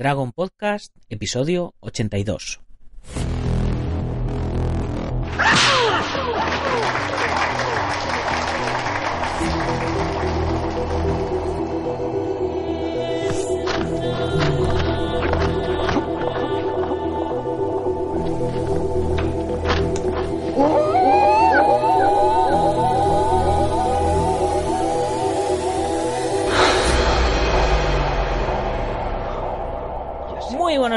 Dragon Podcast, episodio 82.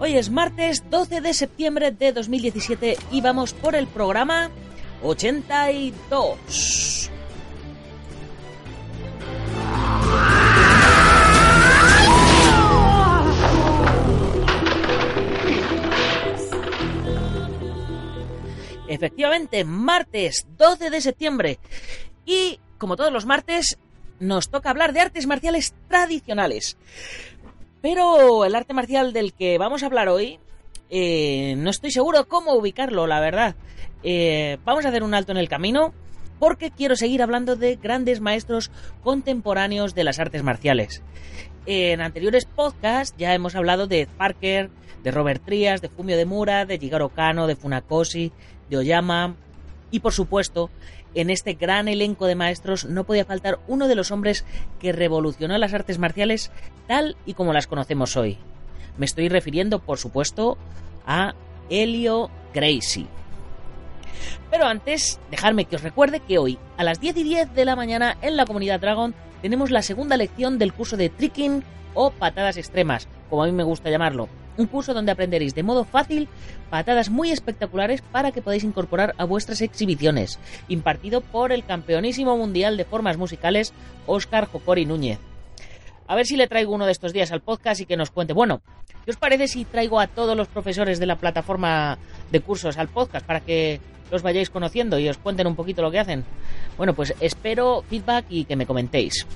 Hoy es martes 12 de septiembre de 2017 y vamos por el programa 82. Efectivamente, martes 12 de septiembre. Y como todos los martes, nos toca hablar de artes marciales tradicionales. Pero el arte marcial del que vamos a hablar hoy, eh, no estoy seguro cómo ubicarlo, la verdad. Eh, vamos a hacer un alto en el camino porque quiero seguir hablando de grandes maestros contemporáneos de las artes marciales. En anteriores podcasts ya hemos hablado de Parker, de Robert Trias, de Fumio de Mura, de Jigaro Kano, de Funakoshi, de Oyama y por supuesto en este gran elenco de maestros no podía faltar uno de los hombres que revolucionó las artes marciales tal y como las conocemos hoy. Me estoy refiriendo, por supuesto, a Helio Gracie. Pero antes, dejadme que os recuerde que hoy, a las 10 y 10 de la mañana, en la comunidad Dragon, tenemos la segunda lección del curso de Tricking o patadas extremas, como a mí me gusta llamarlo. Un curso donde aprenderéis de modo fácil patadas muy espectaculares para que podáis incorporar a vuestras exhibiciones, impartido por el campeonísimo mundial de formas musicales Óscar Jocori Núñez. A ver si le traigo uno de estos días al podcast y que nos cuente. Bueno, ¿qué os parece si traigo a todos los profesores de la plataforma de cursos al podcast para que los vayáis conociendo y os cuenten un poquito lo que hacen? Bueno, pues espero feedback y que me comentéis.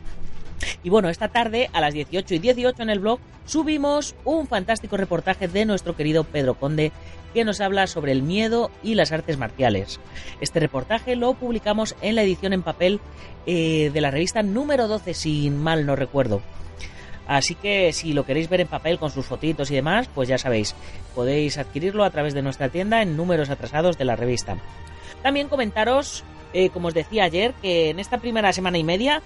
Y bueno, esta tarde a las 18 y 18 en el blog subimos un fantástico reportaje de nuestro querido Pedro Conde que nos habla sobre el miedo y las artes marciales. Este reportaje lo publicamos en la edición en papel eh, de la revista número 12, si mal no recuerdo. Así que si lo queréis ver en papel con sus fotitos y demás, pues ya sabéis, podéis adquirirlo a través de nuestra tienda en números atrasados de la revista. También comentaros, eh, como os decía ayer, que en esta primera semana y media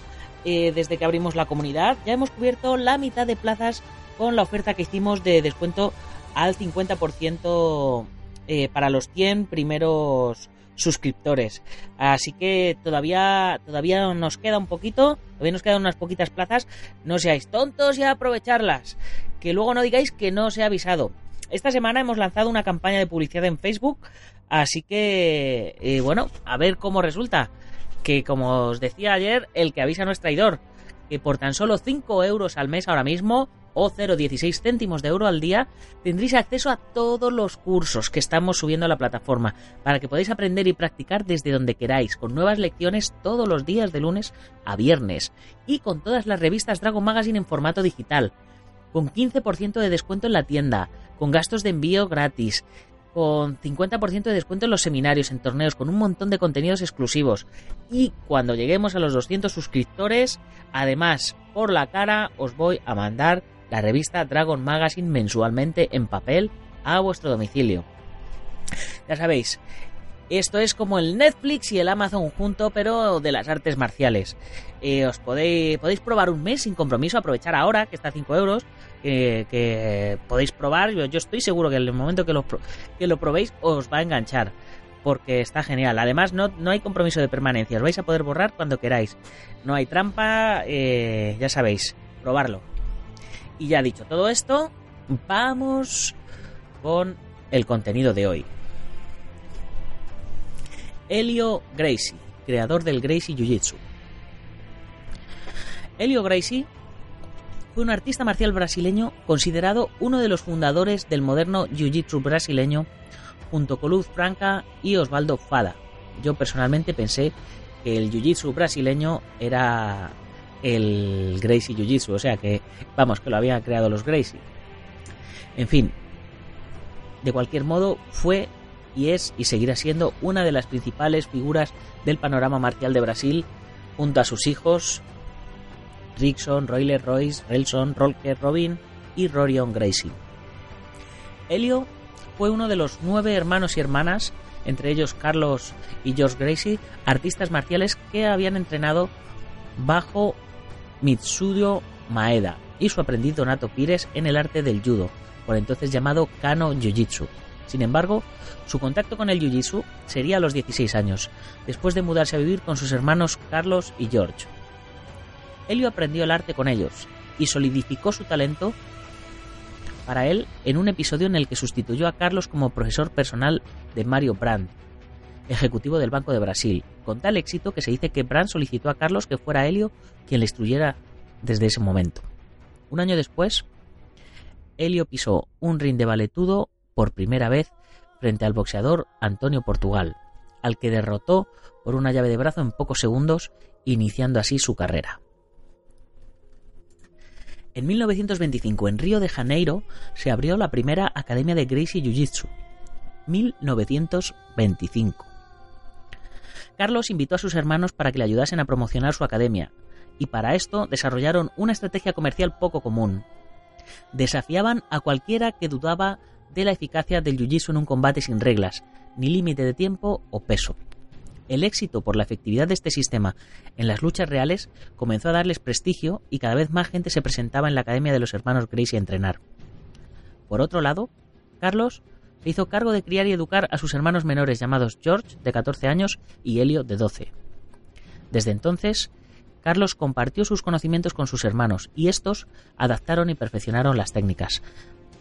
eh, desde que abrimos la comunidad. Ya hemos cubierto la mitad de plazas con la oferta que hicimos de descuento al 50% eh, para los 100 primeros suscriptores. Así que todavía, todavía nos queda un poquito, todavía nos quedan unas poquitas plazas. No seáis tontos y aprovecharlas. Que luego no digáis que no os he avisado. Esta semana hemos lanzado una campaña de publicidad en Facebook, así que, eh, bueno, a ver cómo resulta que como os decía ayer, el que avisa no es traidor, que por tan solo 5 euros al mes ahora mismo, o 0,16 céntimos de euro al día, tendréis acceso a todos los cursos que estamos subiendo a la plataforma, para que podáis aprender y practicar desde donde queráis, con nuevas lecciones todos los días de lunes a viernes, y con todas las revistas Dragon Magazine en formato digital, con 15% de descuento en la tienda, con gastos de envío gratis, con 50% de descuento en los seminarios, en torneos, con un montón de contenidos exclusivos. Y cuando lleguemos a los 200 suscriptores, además, por la cara, os voy a mandar la revista Dragon Magazine mensualmente en papel a vuestro domicilio. Ya sabéis, esto es como el Netflix y el Amazon junto, pero de las artes marciales. Eh, os podéis, podéis probar un mes sin compromiso, aprovechar ahora que está a 5 euros que, podéis probar. Yo, estoy seguro que en el momento que lo, que lo probéis os va a enganchar. Porque está genial. Además, no, no hay compromiso de permanencia. Os vais a poder borrar cuando queráis. No hay trampa. Eh, ya sabéis. Probarlo. Y ya dicho todo esto, vamos con el contenido de hoy. Helio Gracie, creador del Gracie Jiu-Jitsu. Helio Gracie fue un artista marcial brasileño considerado uno de los fundadores del moderno jiu-jitsu brasileño junto con Luz Franca y Osvaldo Fada. Yo personalmente pensé que el jiu-jitsu brasileño era el Gracie Jiu-Jitsu, o sea que, vamos, que lo habían creado los Gracie. En fin, de cualquier modo, fue y es y seguirá siendo una de las principales figuras del panorama marcial de Brasil, junto a sus hijos Rickson, Royler Royce, Relson, Rolker Robin y Rorion Gracie. Helio fue uno de los nueve hermanos y hermanas, entre ellos Carlos y George Gracie, artistas marciales que habían entrenado bajo Mitsuyo Maeda y su aprendiz Donato Pires en el arte del judo, por entonces llamado Kano Jiu-Jitsu. Sin embargo, su contacto con el Jiu-Jitsu sería a los 16 años, después de mudarse a vivir con sus hermanos Carlos y George. Helio aprendió el arte con ellos y solidificó su talento para él en un episodio en el que sustituyó a Carlos como profesor personal de Mario Brandt, ejecutivo del Banco de Brasil, con tal éxito que se dice que Brandt solicitó a Carlos que fuera Helio quien le instruyera desde ese momento. Un año después, Helio pisó un ring de valetudo por primera vez frente al boxeador Antonio Portugal, al que derrotó por una llave de brazo en pocos segundos, iniciando así su carrera. En 1925, en Río de Janeiro, se abrió la primera Academia de Gracie Jiu-Jitsu. 1925. Carlos invitó a sus hermanos para que le ayudasen a promocionar su academia, y para esto desarrollaron una estrategia comercial poco común. Desafiaban a cualquiera que dudaba de la eficacia del jiu-jitsu en un combate sin reglas, ni límite de tiempo o peso. El éxito por la efectividad de este sistema en las luchas reales comenzó a darles prestigio y cada vez más gente se presentaba en la Academia de los Hermanos Gracie a entrenar. Por otro lado, Carlos se hizo cargo de criar y educar a sus hermanos menores llamados George, de 14 años, y Helio, de 12. Desde entonces, Carlos compartió sus conocimientos con sus hermanos y estos adaptaron y perfeccionaron las técnicas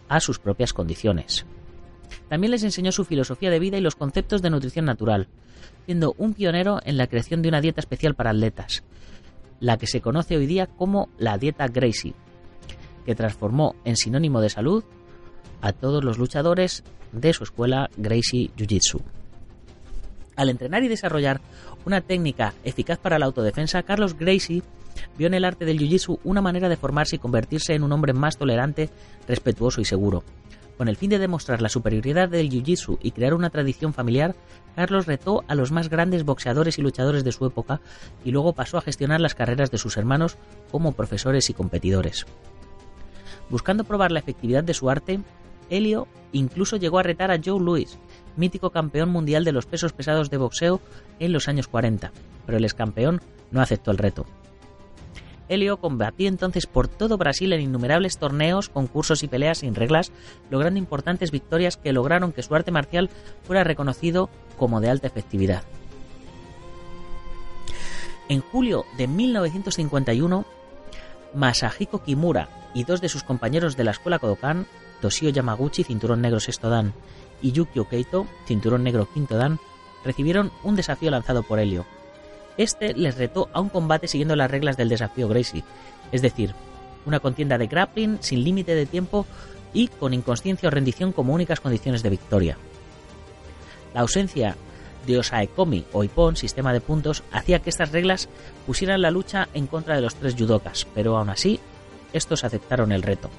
a sus propias condiciones. También les enseñó su filosofía de vida y los conceptos de nutrición natural, siendo un pionero en la creación de una dieta especial para atletas, la que se conoce hoy día como la dieta Gracie, que transformó en sinónimo de salud a todos los luchadores de su escuela Gracie Jiu-Jitsu. Al entrenar y desarrollar una técnica eficaz para la autodefensa, Carlos Gracie vio en el arte del Jiu-Jitsu una manera de formarse y convertirse en un hombre más tolerante, respetuoso y seguro. Con el fin de demostrar la superioridad del Jiu-Jitsu y crear una tradición familiar, Carlos retó a los más grandes boxeadores y luchadores de su época y luego pasó a gestionar las carreras de sus hermanos como profesores y competidores. Buscando probar la efectividad de su arte, Helio incluso llegó a retar a Joe Louis, mítico campeón mundial de los pesos pesados de boxeo en los años 40, pero el ex campeón no aceptó el reto. Helio combatió entonces por todo Brasil en innumerables torneos, concursos y peleas sin reglas, logrando importantes victorias que lograron que su arte marcial fuera reconocido como de alta efectividad. En julio de 1951, Masahiko Kimura y dos de sus compañeros de la escuela Kodokan, Toshio Yamaguchi, cinturón negro sexto dan, y Yukio Keito, cinturón negro quinto dan, recibieron un desafío lanzado por Helio, este les retó a un combate siguiendo las reglas del desafío Gracie, es decir, una contienda de grappling sin límite de tiempo y con inconsciencia o rendición como únicas condiciones de victoria. La ausencia de Osaekomi o Ippon, sistema de puntos, hacía que estas reglas pusieran la lucha en contra de los tres judokas, pero aún así, estos aceptaron el reto.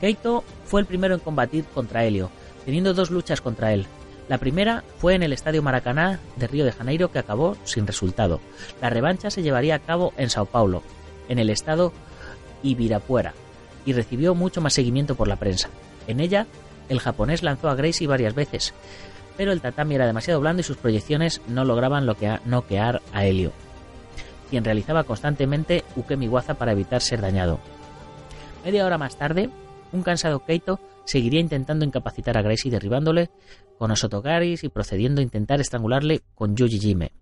Keito fue el primero en combatir contra Helio, teniendo dos luchas contra él, la primera fue en el Estadio Maracaná de Río de Janeiro que acabó sin resultado. La revancha se llevaría a cabo en Sao Paulo, en el estado Ibirapuera, y recibió mucho más seguimiento por la prensa. En ella, el japonés lanzó a Gracie varias veces, pero el tatami era demasiado blando y sus proyecciones no lograban noquear a Helio, quien realizaba constantemente ukemiwaza para evitar ser dañado. Media hora más tarde, un cansado Keito seguiría intentando incapacitar a Gracie derribándole con Osotogaris y procediendo a intentar estrangularle con Yuji Jime.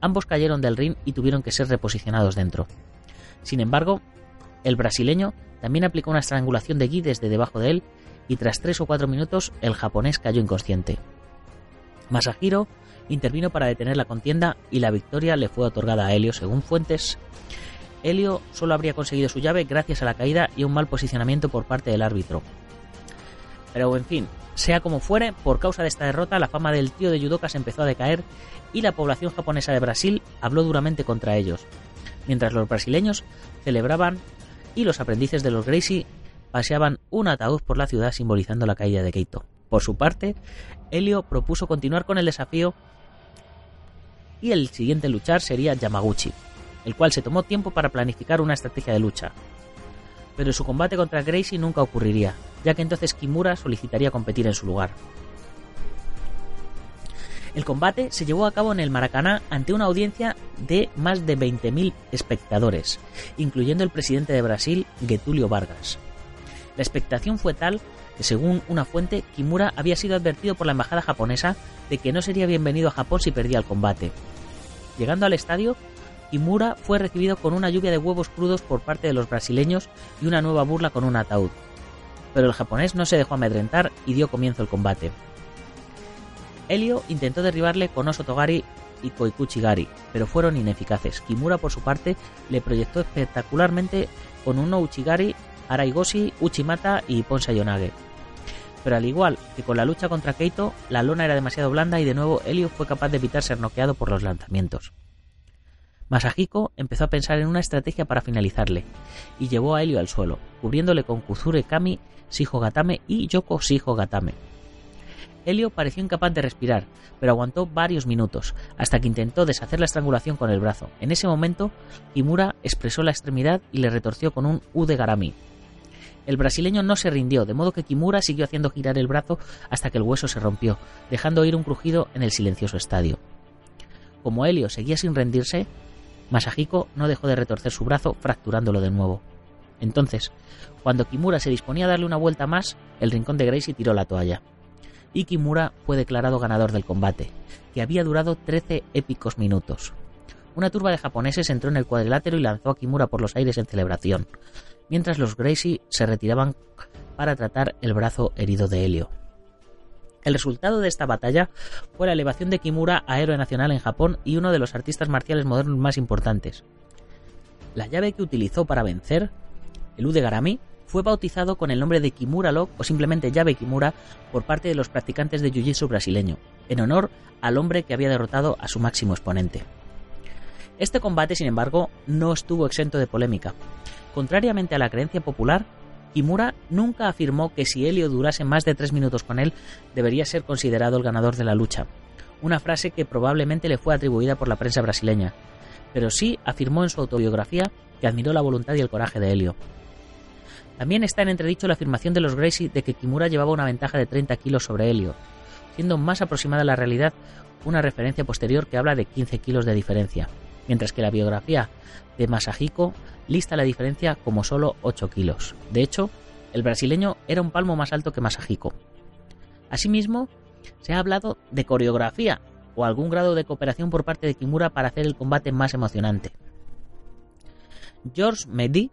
Ambos cayeron del ring y tuvieron que ser reposicionados dentro. Sin embargo, el brasileño también aplicó una estrangulación de Gi desde debajo de él y tras tres o cuatro minutos el japonés cayó inconsciente. Masahiro intervino para detener la contienda y la victoria le fue otorgada a Helio según fuentes. Helio solo habría conseguido su llave gracias a la caída y un mal posicionamiento por parte del árbitro. Pero en fin, sea como fuere, por causa de esta derrota la fama del tío de judokas empezó a decaer y la población japonesa de Brasil habló duramente contra ellos, mientras los brasileños celebraban y los aprendices de los Gracie paseaban un ataúd por la ciudad simbolizando la caída de Keito. Por su parte, Helio propuso continuar con el desafío y el siguiente luchar sería Yamaguchi, el cual se tomó tiempo para planificar una estrategia de lucha. Pero su combate contra Gracie nunca ocurriría, ya que entonces Kimura solicitaría competir en su lugar. El combate se llevó a cabo en el Maracaná ante una audiencia de más de 20.000 espectadores, incluyendo el presidente de Brasil, Getulio Vargas. La expectación fue tal que, según una fuente, Kimura había sido advertido por la embajada japonesa de que no sería bienvenido a Japón si perdía el combate. Llegando al estadio, Kimura fue recibido con una lluvia de huevos crudos por parte de los brasileños y una nueva burla con un ataúd. Pero el japonés no se dejó amedrentar y dio comienzo el combate. Helio intentó derribarle con Oso Togari y Koikuchi Gari, pero fueron ineficaces. Kimura, por su parte, le proyectó espectacularmente con un Uchigari, Araigoshi, Uchimata y Ponsa Yonage. Pero al igual que con la lucha contra Keito, la lona era demasiado blanda y de nuevo Helio fue capaz de evitar ser noqueado por los lanzamientos. Masahiko empezó a pensar en una estrategia para finalizarle, y llevó a Helio al suelo, cubriéndole con Kuzure Kami, Shijo Gatame y Yoko Shijo Gatame. Helio pareció incapaz de respirar, pero aguantó varios minutos, hasta que intentó deshacer la estrangulación con el brazo. En ese momento, Kimura expresó la extremidad y le retorció con un U de Garami. El brasileño no se rindió, de modo que Kimura siguió haciendo girar el brazo hasta que el hueso se rompió, dejando oír un crujido en el silencioso estadio. Como Helio seguía sin rendirse, Masahiko no dejó de retorcer su brazo, fracturándolo de nuevo. Entonces, cuando Kimura se disponía a darle una vuelta más, el rincón de Gracie tiró la toalla. Y Kimura fue declarado ganador del combate, que había durado 13 épicos minutos. Una turba de japoneses entró en el cuadrilátero y lanzó a Kimura por los aires en celebración, mientras los Gracie se retiraban para tratar el brazo herido de Helio. El resultado de esta batalla fue la elevación de Kimura a héroe nacional en Japón y uno de los artistas marciales modernos más importantes. La llave que utilizó para vencer, el U de Garami, fue bautizado con el nombre de Kimura Lock o simplemente llave Kimura por parte de los practicantes de Jiu-Jitsu brasileño, en honor al hombre que había derrotado a su máximo exponente. Este combate, sin embargo, no estuvo exento de polémica. Contrariamente a la creencia popular, Kimura nunca afirmó que si Helio durase más de tres minutos con él, debería ser considerado el ganador de la lucha, una frase que probablemente le fue atribuida por la prensa brasileña, pero sí afirmó en su autobiografía que admiró la voluntad y el coraje de Helio. También está en entredicho la afirmación de los Gracie de que Kimura llevaba una ventaja de 30 kilos sobre Helio, siendo más aproximada a la realidad una referencia posterior que habla de 15 kilos de diferencia, mientras que la biografía de Masahiko lista la diferencia como solo 8 kilos. De hecho, el brasileño era un palmo más alto que Masahiko. Asimismo, se ha hablado de coreografía o algún grado de cooperación por parte de Kimura para hacer el combate más emocionante. George Mehdi,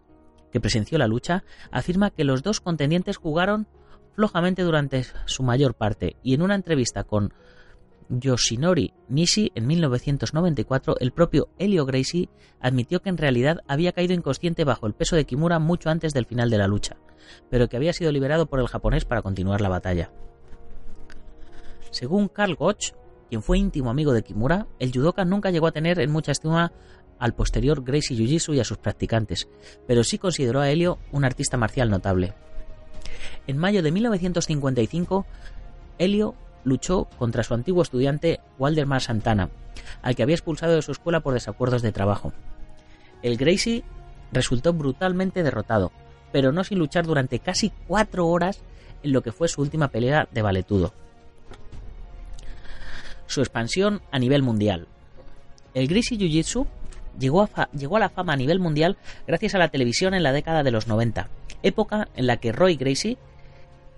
que presenció la lucha, afirma que los dos contendientes jugaron flojamente durante su mayor parte y en una entrevista con Yoshinori Nishi en 1994, el propio Helio Gracie admitió que en realidad había caído inconsciente bajo el peso de Kimura mucho antes del final de la lucha, pero que había sido liberado por el japonés para continuar la batalla. Según Karl Gotch, quien fue íntimo amigo de Kimura, el judoka nunca llegó a tener en mucha estima al posterior Gracie Jiu-Jitsu y a sus practicantes, pero sí consideró a Helio un artista marcial notable. En mayo de 1955, Helio luchó contra su antiguo estudiante Waldemar Santana, al que había expulsado de su escuela por desacuerdos de trabajo. El Gracie resultó brutalmente derrotado, pero no sin luchar durante casi cuatro horas en lo que fue su última pelea de valetudo. Su expansión a nivel mundial. El Gracie Jiu-Jitsu llegó a, llegó a la fama a nivel mundial gracias a la televisión en la década de los 90, época en la que Roy Gracie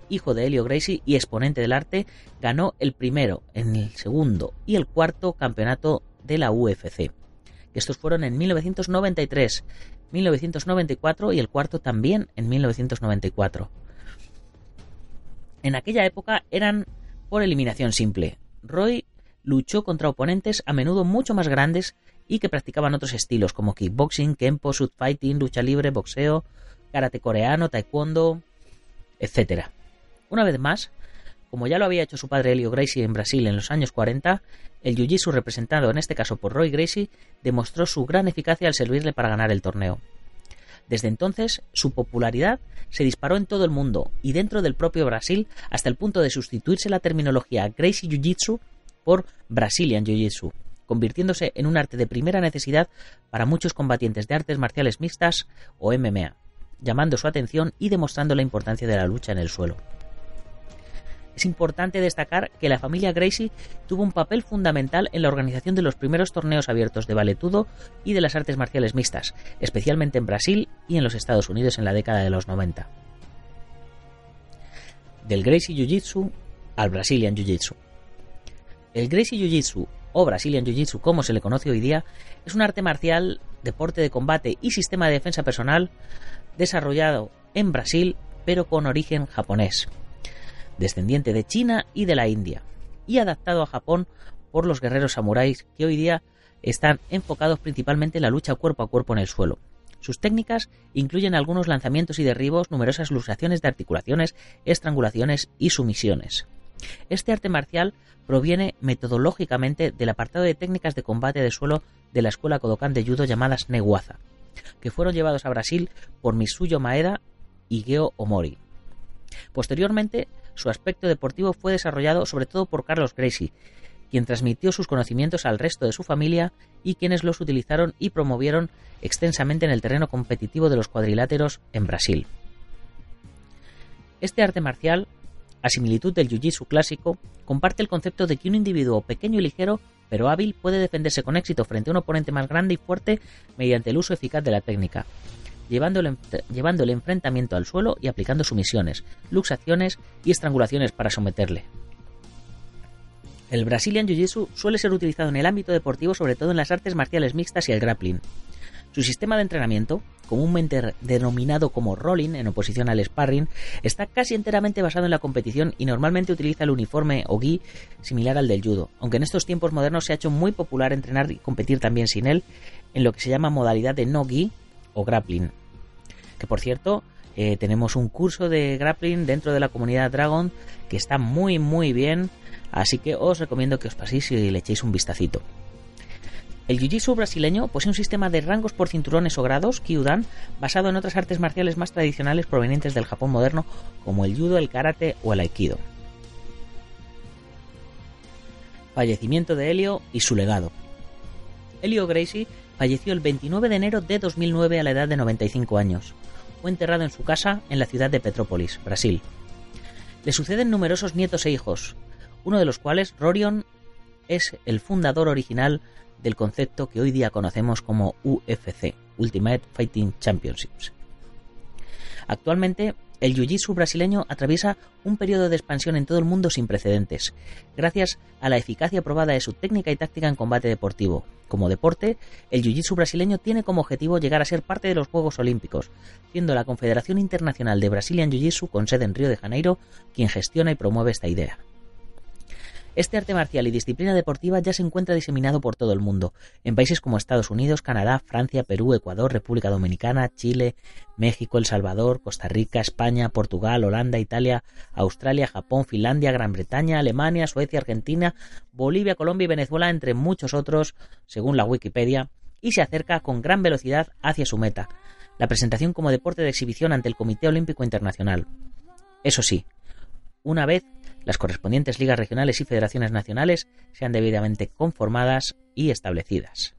hijo de Helio Gracie y exponente del arte, ganó el primero, el segundo y el cuarto campeonato de la UFC. Estos fueron en 1993, 1994 y el cuarto también en 1994. En aquella época eran por eliminación simple. Roy luchó contra oponentes a menudo mucho más grandes y que practicaban otros estilos como kickboxing, kempo, shoot fighting, lucha libre, boxeo, karate coreano, taekwondo, etc. Una vez más, como ya lo había hecho su padre Helio Gracie en Brasil en los años 40, el jiu-jitsu representado en este caso por Roy Gracie demostró su gran eficacia al servirle para ganar el torneo. Desde entonces, su popularidad se disparó en todo el mundo y dentro del propio Brasil hasta el punto de sustituirse la terminología Gracie Jiu-Jitsu por Brazilian Jiu-Jitsu, convirtiéndose en un arte de primera necesidad para muchos combatientes de artes marciales mixtas o MMA, llamando su atención y demostrando la importancia de la lucha en el suelo. Es importante destacar que la familia Gracie tuvo un papel fundamental en la organización de los primeros torneos abiertos de valetudo y de las artes marciales mixtas, especialmente en Brasil y en los Estados Unidos en la década de los 90. Del Gracie Jiu-Jitsu al Brazilian Jiu-Jitsu. El Gracie Jiu-Jitsu o Brazilian Jiu-Jitsu como se le conoce hoy día es un arte marcial, deporte de combate y sistema de defensa personal desarrollado en Brasil pero con origen japonés descendiente de China y de la India, y adaptado a Japón por los guerreros samuráis que hoy día están enfocados principalmente en la lucha cuerpo a cuerpo en el suelo. Sus técnicas incluyen algunos lanzamientos y derribos, numerosas luxaciones de articulaciones, estrangulaciones y sumisiones. Este arte marcial proviene metodológicamente del apartado de técnicas de combate de suelo de la escuela Kodokan de judo llamadas Newaza, que fueron llevados a Brasil por Misuyo Maeda y Geo Omori. Posteriormente su aspecto deportivo fue desarrollado sobre todo por Carlos Gracie, quien transmitió sus conocimientos al resto de su familia y quienes los utilizaron y promovieron extensamente en el terreno competitivo de los cuadriláteros en Brasil. Este arte marcial, a similitud del jiu-jitsu clásico, comparte el concepto de que un individuo pequeño y ligero pero hábil puede defenderse con éxito frente a un oponente más grande y fuerte mediante el uso eficaz de la técnica, llevando el, enfrentamiento al suelo y aplicando sumisiones, luxaciones y estrangulaciones para someterle. El Brazilian Jiu-Jitsu suele ser utilizado en el ámbito deportivo, sobre todo en las artes marciales mixtas y el grappling. Su sistema de entrenamiento, comúnmente denominado como rolling en oposición al sparring, está casi enteramente basado en la competición y normalmente utiliza el uniforme o gi similar al del judo, aunque en estos tiempos modernos se ha hecho muy popular entrenar y competir también sin él en lo que se llama modalidad de no gi o grappling. Que por cierto, eh, tenemos un curso de grappling dentro de la comunidad Dragon que está muy muy bien, así que os recomiendo que os paséis y le echéis un vistacito. El Jiu-Jitsu brasileño posee un sistema de rangos por cinturones o grados, Kyudan, basado en otras artes marciales más tradicionales provenientes del Japón moderno, como el judo, el karate o el aikido. Fallecimiento de Helio y su legado. Helio Gracie falleció el 29 de enero de 2009 a la edad de 95 años. Fue enterrado en su casa en la ciudad de Petrópolis, Brasil. Le suceden numerosos nietos e hijos, uno de los cuales, Rorion, es el fundador original del concepto que hoy día conocemos como UFC, Ultimate Fighting Championships. Actualmente el jiu-jitsu brasileño atraviesa un periodo de expansión en todo el mundo sin precedentes, gracias a la eficacia probada de su técnica y táctica en combate deportivo. Como deporte, el jiu-jitsu brasileño tiene como objetivo llegar a ser parte de los Juegos Olímpicos, siendo la Confederación Internacional de Brazilian Jiu-Jitsu con sede en Río de Janeiro quien gestiona y promueve esta idea. Este arte marcial y disciplina deportiva ya se encuentra diseminado por todo el mundo, en países como Estados Unidos, Canadá, Francia, Perú, Ecuador, República Dominicana, Chile, México, El Salvador, Costa Rica, España, Portugal, Holanda, Italia, Australia, Japón, Finlandia, Gran Bretaña, Alemania, Suecia, Argentina, Bolivia, Colombia y Venezuela, entre muchos otros, según la Wikipedia, y se acerca con gran velocidad hacia su meta, la presentación como deporte de exhibición ante el Comité Olímpico Internacional. Eso sí, una vez las correspondientes ligas regionales y federaciones nacionales sean debidamente conformadas y establecidas.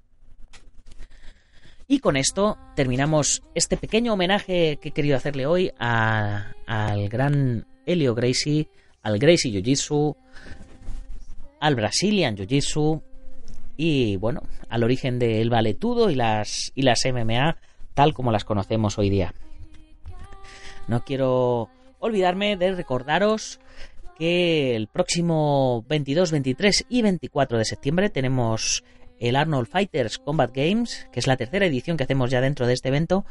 Y con esto terminamos este pequeño homenaje que he querido hacerle hoy al gran Helio Gracie, al Gracie Jiu-Jitsu, al Brazilian Jiu-Jitsu y bueno, al origen del valetudo y las, y las MMA tal como las conocemos hoy día. No quiero olvidarme de recordaros que el próximo 22, 23 y 24 de septiembre tenemos el Arnold Fighters Combat Games, que es la tercera edición que hacemos ya dentro de este evento,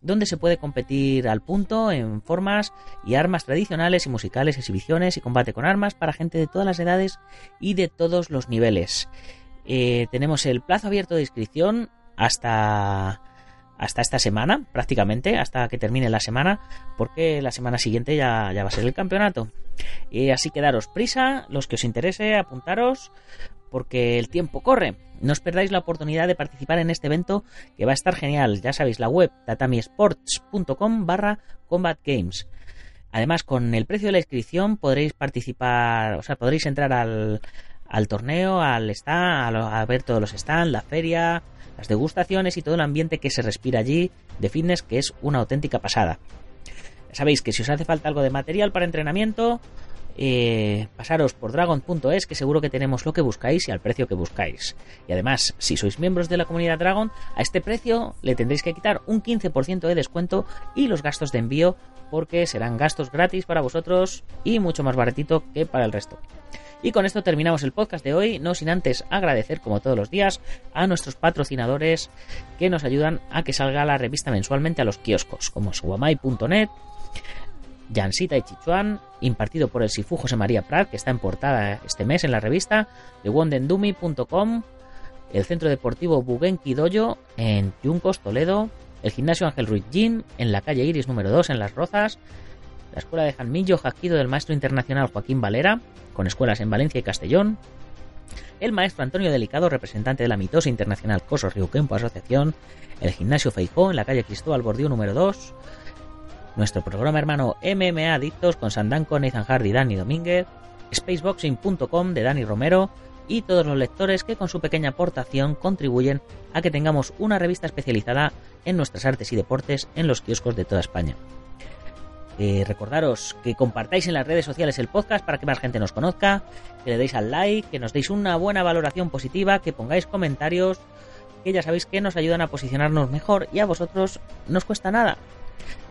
donde se puede competir al punto en formas y armas tradicionales y musicales, exhibiciones y combate con armas para gente de todas las edades y de todos los niveles. Eh, tenemos el plazo abierto de inscripción hasta hasta esta semana, prácticamente, hasta que termine la semana, porque la semana siguiente ya, ya va a ser el campeonato. Y así que daros prisa, los que os interese, apuntaros, porque el tiempo corre. No os perdáis la oportunidad de participar en este evento que va a estar genial. Ya sabéis, la web tatamiesports.com barra combat games. Además, con el precio de la inscripción podréis participar, o sea, podréis entrar al, al torneo, al stand, a, ver todos los stands, la feria, las degustaciones y todo el ambiente que se respira allí de fitness que es una auténtica pasada. Sabéis que si os hace falta algo de material para entrenamiento, eh, pasaros por dragon.es que seguro que tenemos lo que buscáis y al precio que buscáis. Y además, si sois miembros de la comunidad Dragon, a este precio le tendréis que quitar un 15% de descuento y los gastos de envío porque serán gastos gratis para vosotros y mucho más baratito que para el resto. Y con esto terminamos el podcast de hoy, no sin antes agradecer, como todos los días, a nuestros patrocinadores que nos ayudan a que salga la revista mensualmente a los kioscos, como suamai.net, Yansita y Chichuan, impartido por el Sifu José María Prat, que está en portada este mes en la revista, de wondendumi.com, el Centro Deportivo Bugenki Doyo en Yuncos, Toledo, el Gimnasio Ángel Ruiz Gym en la calle Iris número 2 en Las Rozas, la Escuela de Jalmillo Jaquido del Maestro Internacional Joaquín Valera, con escuelas en Valencia y Castellón, el maestro Antonio Delicado, representante de la mitosa internacional Coso Río Kempo Asociación, el Gimnasio Feijó en la calle Cristóbal Bordío número 2, nuestro programa hermano MMA Adictos con Sandanco, Nathan Hardy Dani Domínguez, spaceboxing.com de Dani Romero. Y todos los lectores que con su pequeña aportación contribuyen a que tengamos una revista especializada en nuestras artes y deportes en los kioscos de toda España. Eh, recordaros que compartáis en las redes sociales el podcast para que más gente nos conozca, que le deis al like, que nos deis una buena valoración positiva, que pongáis comentarios, que ya sabéis que nos ayudan a posicionarnos mejor y a vosotros nos cuesta nada.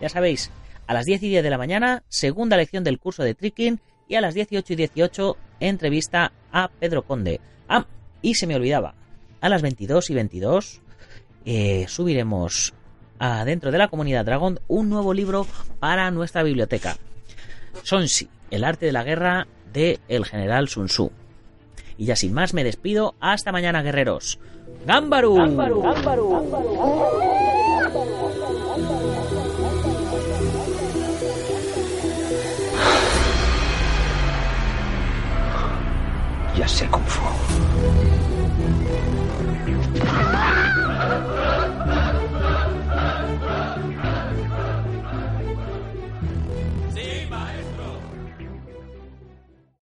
Ya sabéis, a las 10 y 10 de la mañana, segunda lección del curso de Tricking y a las 18 y 18 entrevista a Pedro Conde. Ah, y se me olvidaba, a las 22 y 22 eh, subiremos dentro de la comunidad Dragon un nuevo libro para nuestra biblioteca. Sonsi, el arte de la guerra de el general Sun Tzu. Y ya sin más me despido, hasta mañana guerreros. ¡Gámbaru! ¡Gámbaru! Ya sé cómo fue.